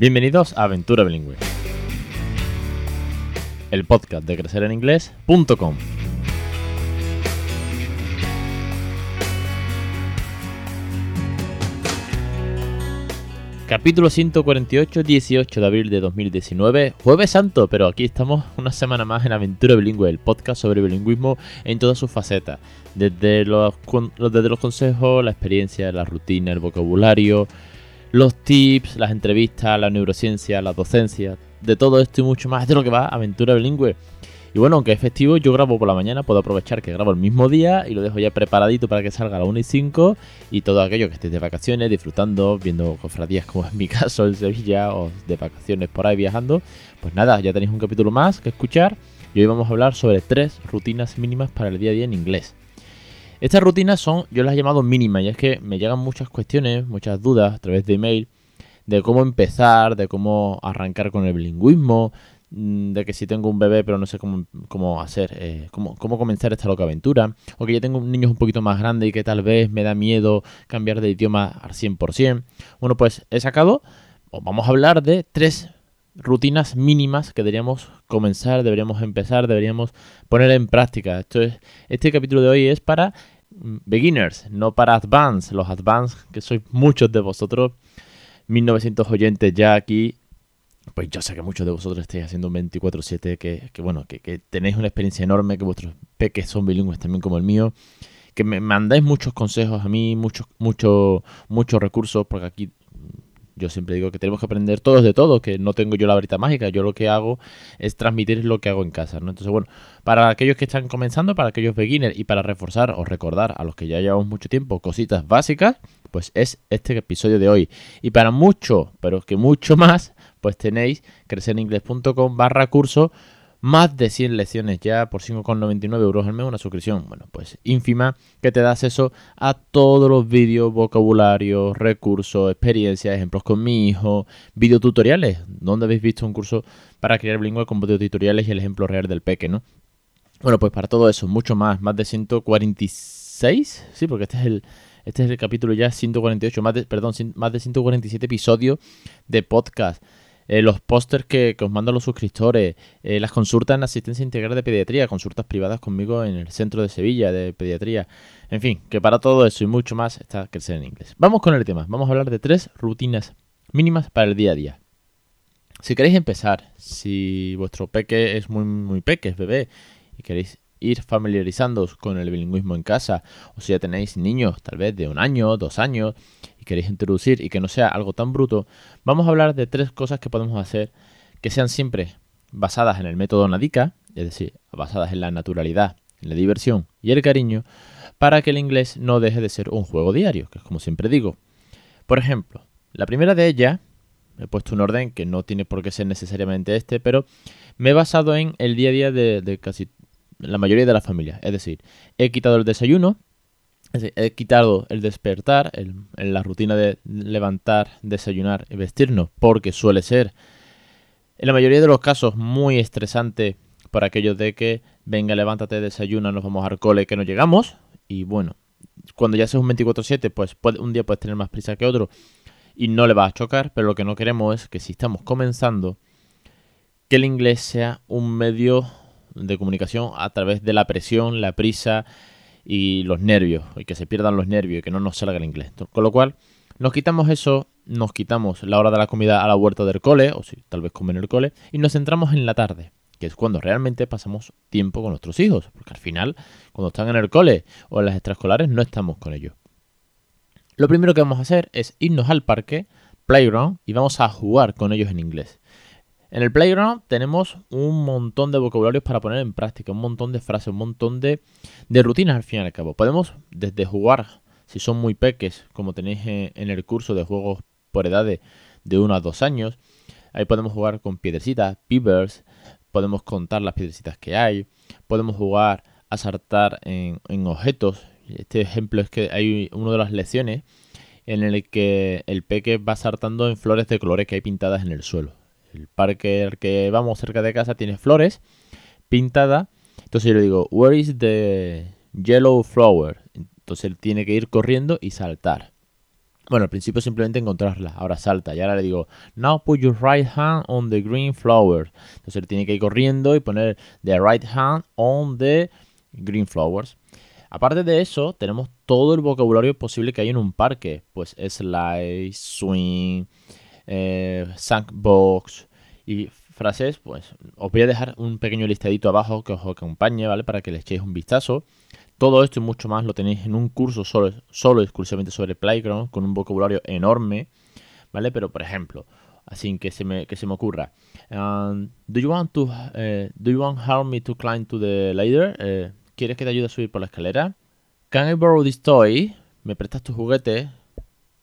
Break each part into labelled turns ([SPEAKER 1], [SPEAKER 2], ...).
[SPEAKER 1] Bienvenidos a Aventura Bilingüe, el podcast de crecereninglés.com. Capítulo 148, 18 de abril de 2019, Jueves Santo, pero aquí estamos una semana más en Aventura Bilingüe, el podcast sobre bilingüismo en todas sus facetas, desde los, desde los consejos, la experiencia, la rutina, el vocabulario, los tips, las entrevistas, la neurociencia, la docencia, de todo esto y mucho más de lo que va Aventura Bilingüe. Y bueno, aunque es festivo, yo grabo por la mañana, puedo aprovechar que grabo el mismo día y lo dejo ya preparadito para que salga a las 1 y 5 y todo aquello que estéis de vacaciones, disfrutando, viendo cofradías como es mi caso en Sevilla o de vacaciones por ahí viajando, pues nada, ya tenéis un capítulo más que escuchar y hoy vamos a hablar sobre tres rutinas mínimas para el día a día en inglés. Estas rutinas son, yo las he llamado mínimas y es que me llegan muchas cuestiones, muchas dudas a través de email de cómo empezar, de cómo arrancar con el bilingüismo, Mm, de que si tengo un bebé pero no sé cómo, cómo hacer, eh, cómo, cómo, comenzar esta loca aventura, o que ya tengo un niño un poquito más grande y que tal vez me da miedo cambiar de idioma al 100%. Bueno, pues he sacado, vamos a hablar de tres rutinas mínimas que deberíamos comenzar, deberíamos empezar, deberíamos poner en práctica. Esto es, este capítulo de hoy es para mm, beginners, no para advanced. Los advanced, que sois muchos de vosotros, 1900 oyentes ya aquí, pues yo sé que muchos de vosotros estáis haciendo un 24-7, que, bueno, que, tenéis una experiencia enorme, que vuestros peques son bilingües también como el mío, que me mandáis muchos consejos a mí, muchos, muchos, muchos recursos, porque aquí yo siempre digo que tenemos que aprender todos de todo, que no tengo yo la varita mágica, yo lo que hago es transmitir lo que hago en casa, ¿no? Entonces, bueno, para aquellos que están comenzando, para aquellos beginners y para reforzar o recordar a los que ya llevamos mucho tiempo cositas básicas, pues es este episodio de hoy. Y para mucho, pero que mucho más, pues tenéis crecereningles.com barra curso más de 100 lecciones ya por 5,99 euros al mes, una suscripción, bueno, pues ínfima, que te da acceso a todos los vídeos, vocabularios, recursos, experiencias, ejemplos con mi hijo, videotutoriales, donde habéis visto un curso para crear bilingüe con videotutoriales y el ejemplo real del peque, ¿no? Bueno, pues para todo eso, mucho más, más de 146, sí, porque este es el, este es el capítulo ya 148, más de, perdón, más de 147 episodios de podcast. Eh, los pósters que, os mandan los suscriptores, eh, las consultas en asistencia integral de pediatría, consultas privadas conmigo en el centro de Sevilla de pediatría. En fin, que para todo eso y mucho más está Crecer en Inglés. Vamos con el tema. Vamos a hablar de tres rutinas mínimas para el día a día. Si queréis empezar, si vuestro peque es muy, muy peque, es bebé, y queréis ir familiarizándoos con el bilingüismo en casa, o si ya tenéis niños tal vez de un año, dos años, y queréis introducir y que no sea algo tan bruto, vamos a hablar de tres cosas que podemos hacer que sean siempre basadas en el método Nadica, es decir, basadas en la naturalidad, en la diversión y el cariño, para que el inglés no deje de ser un juego diario, que es como siempre digo. Por ejemplo, la primera de ellas, he puesto un orden que no tiene por qué ser necesariamente este, pero me he basado en el día a día de, casi la mayoría de las familias. Es decir, he quitado el desayuno, he quitado el despertar, el, la rutina de levantar, desayunar y vestirnos, porque suele ser, en la mayoría de los casos, muy estresante para aquellos de que, venga, levántate, desayuna, nos vamos al cole, que no llegamos. Y bueno, cuando ya seas un 24-7, pues un día puedes tener más prisa que otro y no le va a chocar, pero lo que no queremos es que si estamos comenzando, que el inglés sea un medio de comunicación a través de la presión, la prisa y los nervios, y que se pierdan los nervios y que no nos salga el inglés. Con lo cual, nos quitamos eso, nos quitamos la hora de la comida a la huerta del cole, o si tal vez comen en el cole, y nos centramos en la tarde, que es cuando realmente pasamos tiempo con nuestros hijos, porque al final, cuando están en el cole o en las extraescolares, no estamos con ellos. Lo primero que vamos a hacer es irnos al parque, playground, y vamos a jugar con ellos en inglés. En el Playground tenemos un montón de vocabularios para poner en práctica, un montón de frases, un montón de, rutinas al fin y al cabo. Podemos desde jugar, si son muy peques, como tenéis en el curso de juegos por edades de 1 a 2 años, ahí podemos jugar con piedrecitas, peepers, podemos contar las piedrecitas que hay, podemos jugar a saltar en, en objetos. Este ejemplo es que hay una de las lecciones en el que el peque va saltando en flores de colores que hay pintadas en el suelo el parque al que vamos cerca de casa tiene flores pintada. Entonces yo le digo, where is the yellow flower? Entonces él tiene que ir corriendo y saltar. Bueno, al principio simplemente encontrarla, ahora salta y ahora le digo, now put your right hand on the green flowers. Entonces tiene que ir corriendo y poner the right hand on the green flowers. Aparte de eso, tenemos todo el vocabulario posible que hay en un parque. Pues slide, swing, eh, sandbox y frases. Pues os voy a dejar un pequeño listadito abajo que os acompañe, ¿vale? Para que le echéis un vistazo. Todo esto y mucho más lo tenéis en un curso solo, solo exclusivamente sobre Playground, con un vocabulario enorme, ¿vale? Pero, por ejemplo, así que se me, que se me ocurra. Um, do, you want to, uh, do you want help me to climb to the ladder? Uh, ¿Quieres que te ayude a subir por la escalera? Can I borrow this toy? ¿Me prestas tu juguete?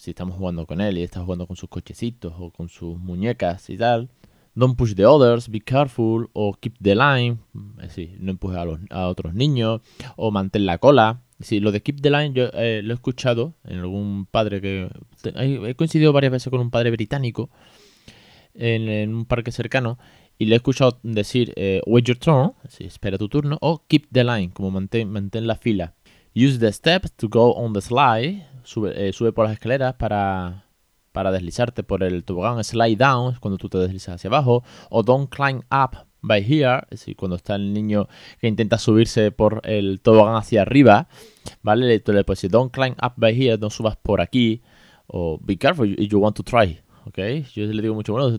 [SPEAKER 1] Si estamos jugando con él y está jugando con sus cochecitos o con sus muñecas y tal. Don't push the others, be careful, o keep the line, es decir, no empujes a, otros niños, o mantén la cola. Sí, lo de keep the line yo eh, lo he escuchado en algún padre que... He coincidido varias veces con un padre británico en, un parque cercano y le he escuchado decir eh, wait your turn, sí, espera tu turno, o keep the line, como mantén, mantén la fila. Use the steps to go on the slide, sube, eh, sube por las escaleras para para deslizarte por el tobogán, slide down, cuando tú te deslizas hacia abajo, o don't climb up by here, es decir, cuando está el niño que intenta subirse por el tobogán hacia arriba, ¿vale? Tú le puedes decir, don't climb up by here, no subas por aquí, o be careful if you want to try, ¿ok? Yo le digo mucho, bueno,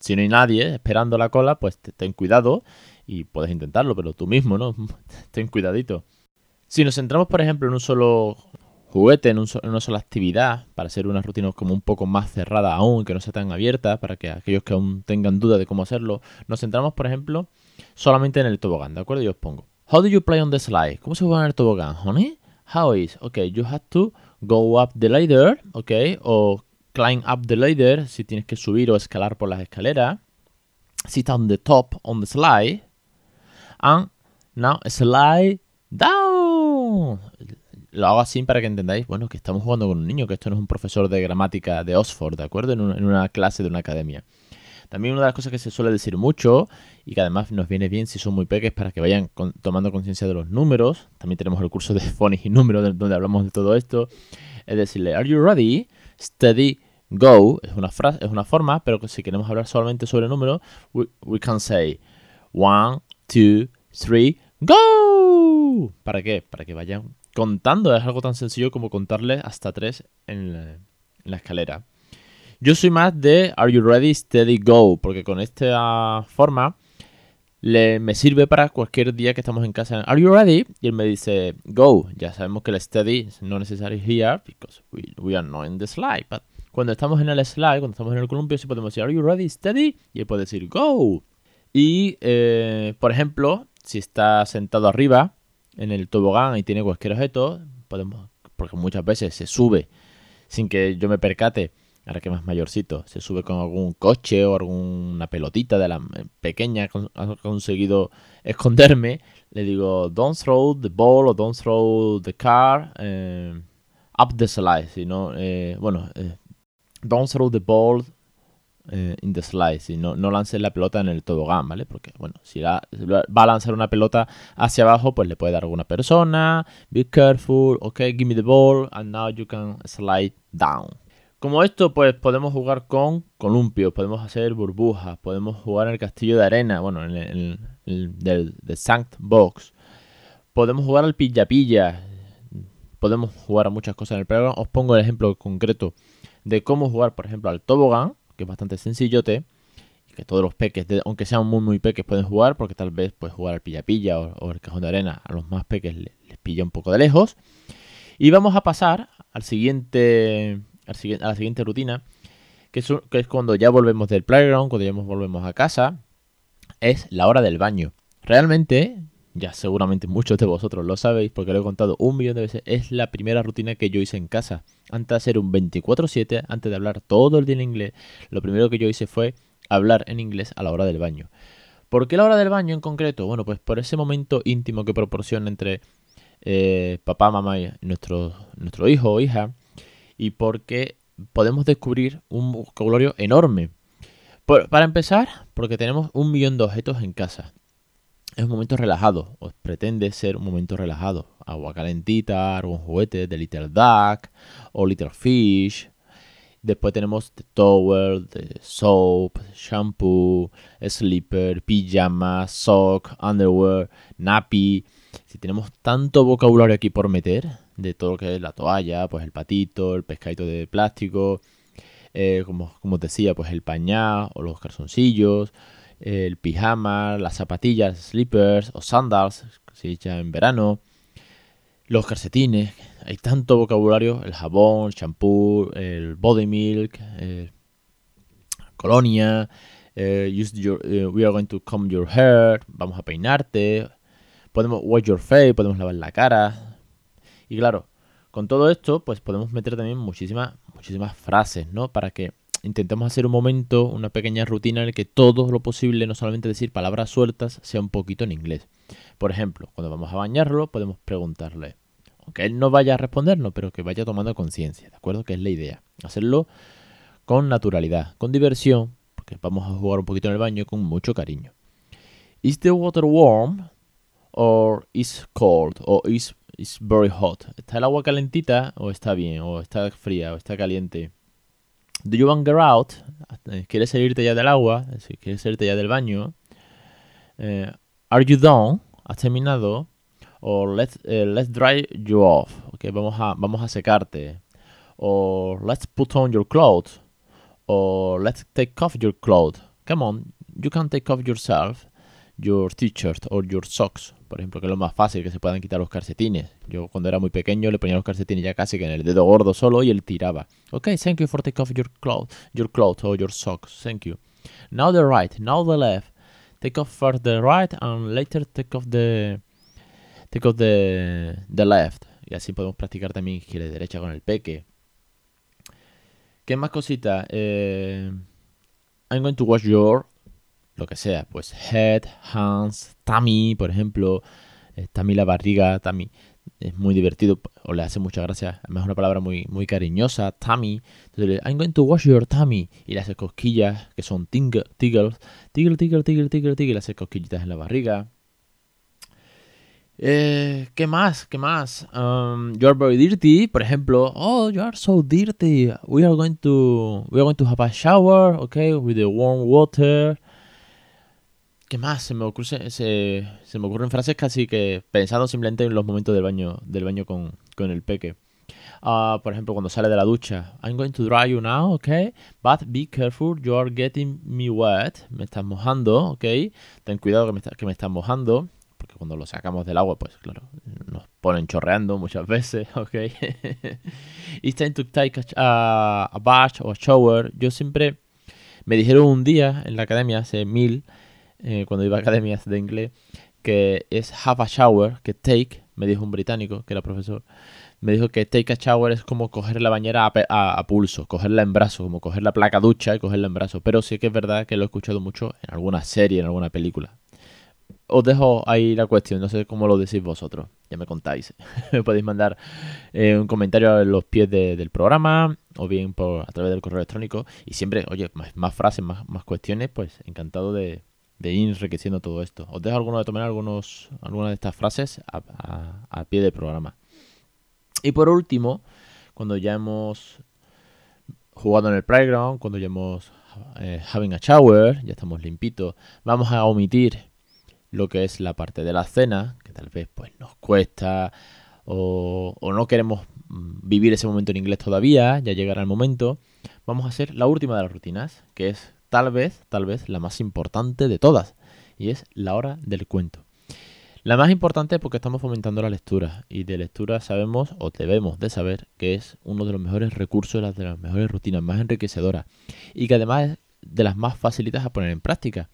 [SPEAKER 1] si no hay nadie esperando la cola, pues ten cuidado y puedes intentarlo, pero tú mismo, ¿no? ten cuidadito. Si nos centramos, por ejemplo, en un solo juguete en, una sola actividad para hacer una rutina como un poco más cerrada aún, que no sea tan abierta, para que aquellos que aún tengan duda de cómo hacerlo, nos centramos, por ejemplo, solamente en el tobogán, ¿de acuerdo? Yo os pongo. How do you play on the slide? ¿Cómo se juega en el tobogán, honey? How is? Okay, you have to go up the ladder, okay, o climb up the ladder si tienes que subir o escalar por las escaleras. Sit on the top on the slide. And now slide down lo hago así para que entendáis, bueno, que estamos jugando con un niño, que esto no es un profesor de gramática de Oxford, ¿de acuerdo? En, una clase de una academia. También una de las cosas que se suele decir mucho y que además nos viene bien si son muy pequeños para que vayan tomando conciencia de los números. También tenemos el curso de phonics y números donde hablamos de todo esto. Es decirle, ¿Are you ready? Steady, go. Es una frase, es una forma, pero si queremos hablar solamente sobre números, we, we can say one, two, three, go. ¿Para qué? Para que vayan contando. Es algo tan sencillo como contarle hasta tres en la, escalera. Yo soy más de Are you ready, steady, go, porque con esta forma le, me sirve para cualquier día que estamos en casa. Are you ready? Y él me dice go. Ya sabemos que el steady no necesario here because we, are not in the slide. But cuando estamos en el slide, cuando estamos en el columpio, sí podemos decir Are you ready, steady? Y él puede decir go. Y, eh, por ejemplo, si está sentado arriba, en el tobogán y tiene cualquier objeto, podemos, porque muchas veces se sube sin que yo me percate, ahora que más mayorcito, se sube con algún coche o alguna pelotita de la pequeña, ha conseguido esconderme, le digo, don't throw the ball o don't throw the car eh, up the slide, sino, eh, bueno, eh, don't throw the ball eh, in the slide, si no, no lances la pelota en el tobogán, ¿vale? Porque, bueno, si va a lanzar una pelota hacia abajo, pues le puede dar a alguna persona. Be careful, ok, give me the ball, and now you can slide down. Como esto, pues podemos jugar con columpios, podemos hacer burbujas, podemos jugar en el castillo de arena, bueno, en el, del, Sandbox. Podemos jugar al pilla-pilla. Podemos jugar a muchas cosas en el programa. Os pongo el ejemplo concreto de cómo jugar, por ejemplo, al tobogán que es bastante sencillote. Y que todos los peques, aunque sean muy muy peques, pueden jugar, porque tal vez puedes jugar al pilla pilla o, el cajón de arena. A los más peques les, pilla un poco de lejos. Y vamos a pasar al siguiente, al siguiente, a la siguiente rutina, que es, que es cuando ya volvemos del playground, cuando ya volvemos a casa, es la hora del baño. Realmente, ya seguramente muchos de vosotros lo sabéis porque lo he contado un millón de veces, es la primera rutina que yo hice en casa. Antes de hacer un 24/7, antes de hablar todo el día en inglés, lo primero que yo hice fue hablar en inglés a la hora del baño. ¿Por qué la hora del baño en concreto? Bueno, pues por ese momento íntimo que proporciona entre eh, papá, mamá y nuestro, nuestro hijo o hija y porque podemos descubrir un vocabulario enorme. para empezar, porque tenemos un millón de objetos en casa. Es un momento relajado, o pretende ser un momento relajado. Agua calentita, algún juguete de Little Duck o Little Fish. Después tenemos the towel, the soap, shampoo, slipper, pijama, sock, underwear, nappy. Si tenemos tanto vocabulario aquí por meter, de todo lo que es la toalla, pues el patito, el pescadito de plástico, eh, como, como decía, pues el pañal o los calzoncillos, el pijama, las zapatillas, slippers o sandals, se echa en verano, los calcetines, hay tanto vocabulario, el jabón, el champú, el body milk, colonia, eh, use your, eh, we are going to comb your hair, vamos a peinarte, podemos wash your face, podemos lavar la cara. Y claro, con todo esto, pues podemos meter también muchísimas, muchísimas frases, ¿no? Para que intentemos hacer un momento, una pequeña rutina en el que todo lo posible, no solamente decir palabras sueltas, sea un poquito en inglés. Por ejemplo, cuando vamos a bañarlo, podemos preguntarle, aunque él no vaya a respondernos, pero que vaya tomando conciencia, ¿de acuerdo? Que es la idea. Hacerlo con naturalidad, con diversión, porque vamos a jugar un poquito en el baño con mucho cariño. ¿Is the water warm? Or is cold? Or is very hot? ¿Está el agua calentita? ¿O está bien? ¿O está fría? ¿O está caliente? Do you want to get out? ¿Quieres salirte ya del agua? ¿Quieres salirte ya del baño? Eh, are you done? ¿Has terminado? O let's, eh, let's dry you off. Okay, vamos a, vamos a secarte. O let's put on your clothes. O let's take off your clothes. Come on, you can take off yourself your t-shirt or your socks, por ejemplo, que es lo más fácil, que se puedan quitar los calcetines. Yo cuando era muy pequeño le ponía los calcetines ya casi que en el dedo gordo solo y él tiraba. Ok, thank you for take off your clothes, your clothes or your socks, thank you. Now the right, now the left. Take off first the right and later take off the take off the, the left. Y así podemos practicar también izquierda derecha con el peque. ¿Qué más cositas? Eh, I'm going to wash your lo que sea, pues head, hands, tummy, por ejemplo, eh, tummy la barriga, tummy es muy divertido o le hace mucha gracia, además es una palabra muy, muy cariñosa, tummy. Entonces, I'm going to wash your tummy y le hace cosquillas que son tingles, tiggle, tiggle, tiggle, tiggle, tiggle, tiggle, le hace cosquillitas en la barriga. Eh, ¿Qué más? ¿Qué más? Um, you are very dirty, por ejemplo. Oh, you are so dirty. We are going to we are going to have a shower, okay, with the warm water. ¿Qué más? Se me, ocurre, se, me ocurren frases casi que pensando simplemente en los momentos del baño, del baño con, con el peque. Uh, por ejemplo, cuando sale de la ducha. I'm going to dry you now, okay? But be careful, you are getting me wet. Me estás mojando, ok. Ten cuidado que me, está, que me estás mojando. Porque cuando lo sacamos del agua, pues claro, nos ponen chorreando muchas veces, ok. It's time to take a, a bath or a shower. Yo siempre me dijeron un día en la academia, hace mil, eh, cuando iba a academias de inglés, que es have a shower, que take, me dijo un británico, que era profesor, me dijo que take a shower es como coger la bañera a, pulso, cogerla en brazo, como coger la placa ducha y cogerla en brazo. Pero sí que es verdad que lo he escuchado mucho en alguna serie, en alguna película. Os dejo ahí la cuestión, no sé cómo lo decís vosotros, ya me contáis. me podéis mandar eh, un comentario en los pies del programa o bien por, a través del correo electrónico. Y siempre, oye, más, frases, más cuestiones, pues encantado de, de ir enriqueciendo todo esto. Os dejo alguno de tomar algunos, algunas de estas frases a, pie del programa. Y por último, cuando ya hemos jugado en el playground, cuando ya hemos eh, having a shower, ya estamos limpitos, vamos a omitir lo que es la parte de la cena, que tal vez pues nos cuesta o, o no queremos mm, vivir ese momento en inglés todavía, ya llegará el momento. Vamos a hacer la última de las rutinas, que es tal vez, tal vez la más importante de todas, y es la hora del cuento. La más importante porque estamos fomentando la lectura, y de lectura sabemos o debemos de saber que es uno de los mejores recursos, de las mejores rutinas más enriquecedoras, y que además es de las más facilitas a poner en práctica.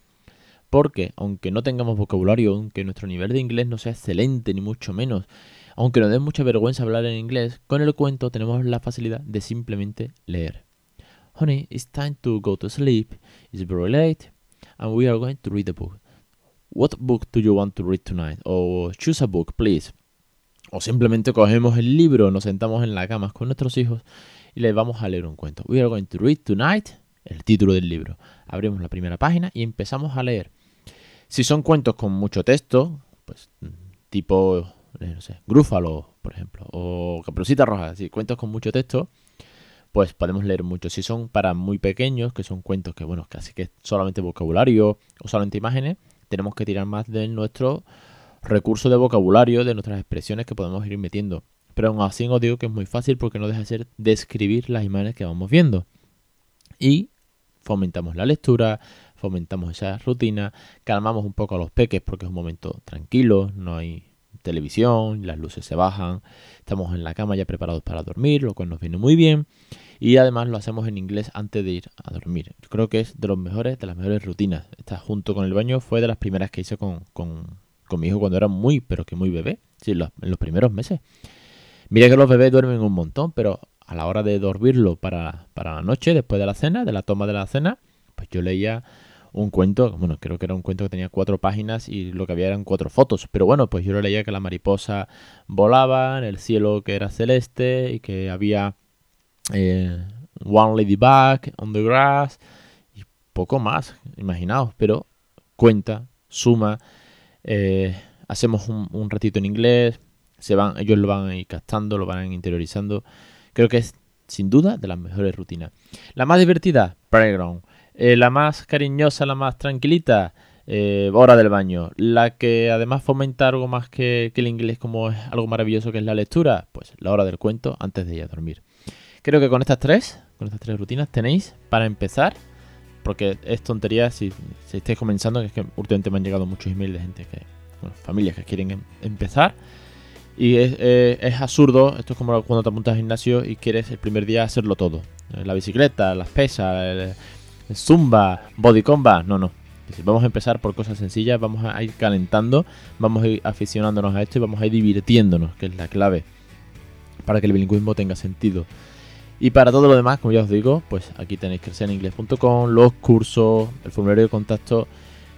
[SPEAKER 1] Porque, aunque no tengamos vocabulario, aunque nuestro nivel de inglés no sea excelente, ni mucho menos, aunque nos dé mucha vergüenza hablar en inglés, con el cuento tenemos la facilidad de simplemente leer. Honey, it's time to go to sleep. It's very late, and we are going to read a book. What book do you want to read tonight? O choose a book, please. O simplemente cogemos el libro, nos sentamos en la cama con nuestros hijos y les vamos a leer un cuento. We are going to read tonight, el título del libro. Abrimos la primera página y empezamos a leer. Si son cuentos con mucho texto, pues tipo, eh, no sé, Grúfalo, por ejemplo, o Caperucita Roja, si cuentos con mucho texto, pues podemos leer mucho. Si son para muy pequeños, que son cuentos que, bueno, casi que solamente vocabulario o solamente imágenes, tenemos que tirar más de nuestro recurso de vocabulario, de nuestras expresiones que podemos ir metiendo. Pero aún así os digo que es muy fácil porque no deja de ser describir las imágenes que vamos viendo. Y fomentamos la lectura, fomentamos esa rutina, calmamos un poco a los peques porque es un momento tranquilo, no hay televisión, las luces se bajan, estamos en la cama ya preparados para dormir, lo cual nos viene muy bien. Y además lo hacemos en inglés antes de ir a dormir. Yo creo que es de los mejores, de las mejores rutinas. Esta junto con el baño fue de las primeras que hice con, mi hijo cuando era muy, pero que muy bebé. Sí, en los primeros meses. Mira que los bebés duermen un montón, pero a la hora de dormirlo para, para la noche, después de la cena, de la toma de la cena, pues yo leía un cuento, bueno, creo que era un cuento que tenía cuatro páginas y lo que había eran cuatro fotos. Pero bueno, pues yo lo leía que la mariposa volaba en el cielo que era celeste y que había eh, One Ladybug on the grass y poco más, imaginaos, pero cuenta, suma, eh, hacemos un, ratito en inglés, se van, ellos lo van a ir captando, lo van a ir interiorizando. Creo que es sin duda de las mejores rutinas. La más divertida, Playground. Eh, la más cariñosa, la más tranquilita, eh, hora del baño. La que además fomenta algo más que, el inglés como es algo maravilloso que es la lectura, pues la hora del cuento antes de ir a dormir. Creo que con estas tres, con estas tres rutinas tenéis para empezar, porque es tontería si, si estáis comenzando, que es que últimamente me han llegado muchos emails de gente que, bueno, familias que quieren em, empezar. Y es, eh, es, absurdo, esto es como cuando te apuntas al gimnasio y quieres el primer día hacerlo todo. La bicicleta, las pesas, el, Zumba, Body Combat. No, no. Vamos a empezar por cosas sencillas, vamos a ir calentando, vamos a ir aficionándonos a esto y vamos a ir divirtiéndonos, que es la clave para que el bilingüismo tenga sentido. Y para todo lo demás, como ya os digo, pues aquí tenéis crecereningles.com, los cursos, el formulario de contacto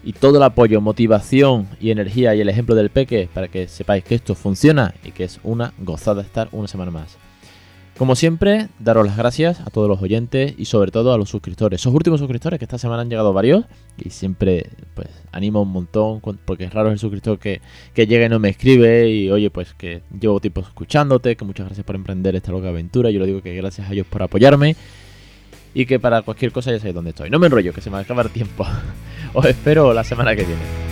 [SPEAKER 1] y todo el apoyo, motivación y energía y el ejemplo del peque para que sepáis que esto funciona y que es una gozada estar una semana más. Como siempre, daros las gracias a todos los oyentes y sobre todo a los suscriptores. Esos últimos suscriptores que esta semana han llegado varios y siempre pues animo un montón porque es raro el suscriptor que, que llega y no me escribe y oye pues que llevo tiempo escuchándote, que muchas gracias por emprender esta loca aventura. Yo lo digo que gracias a ellos por apoyarme y que para cualquier cosa ya sabéis dónde estoy. No me enrollo, que se me acaba el tiempo. Os espero la semana que viene.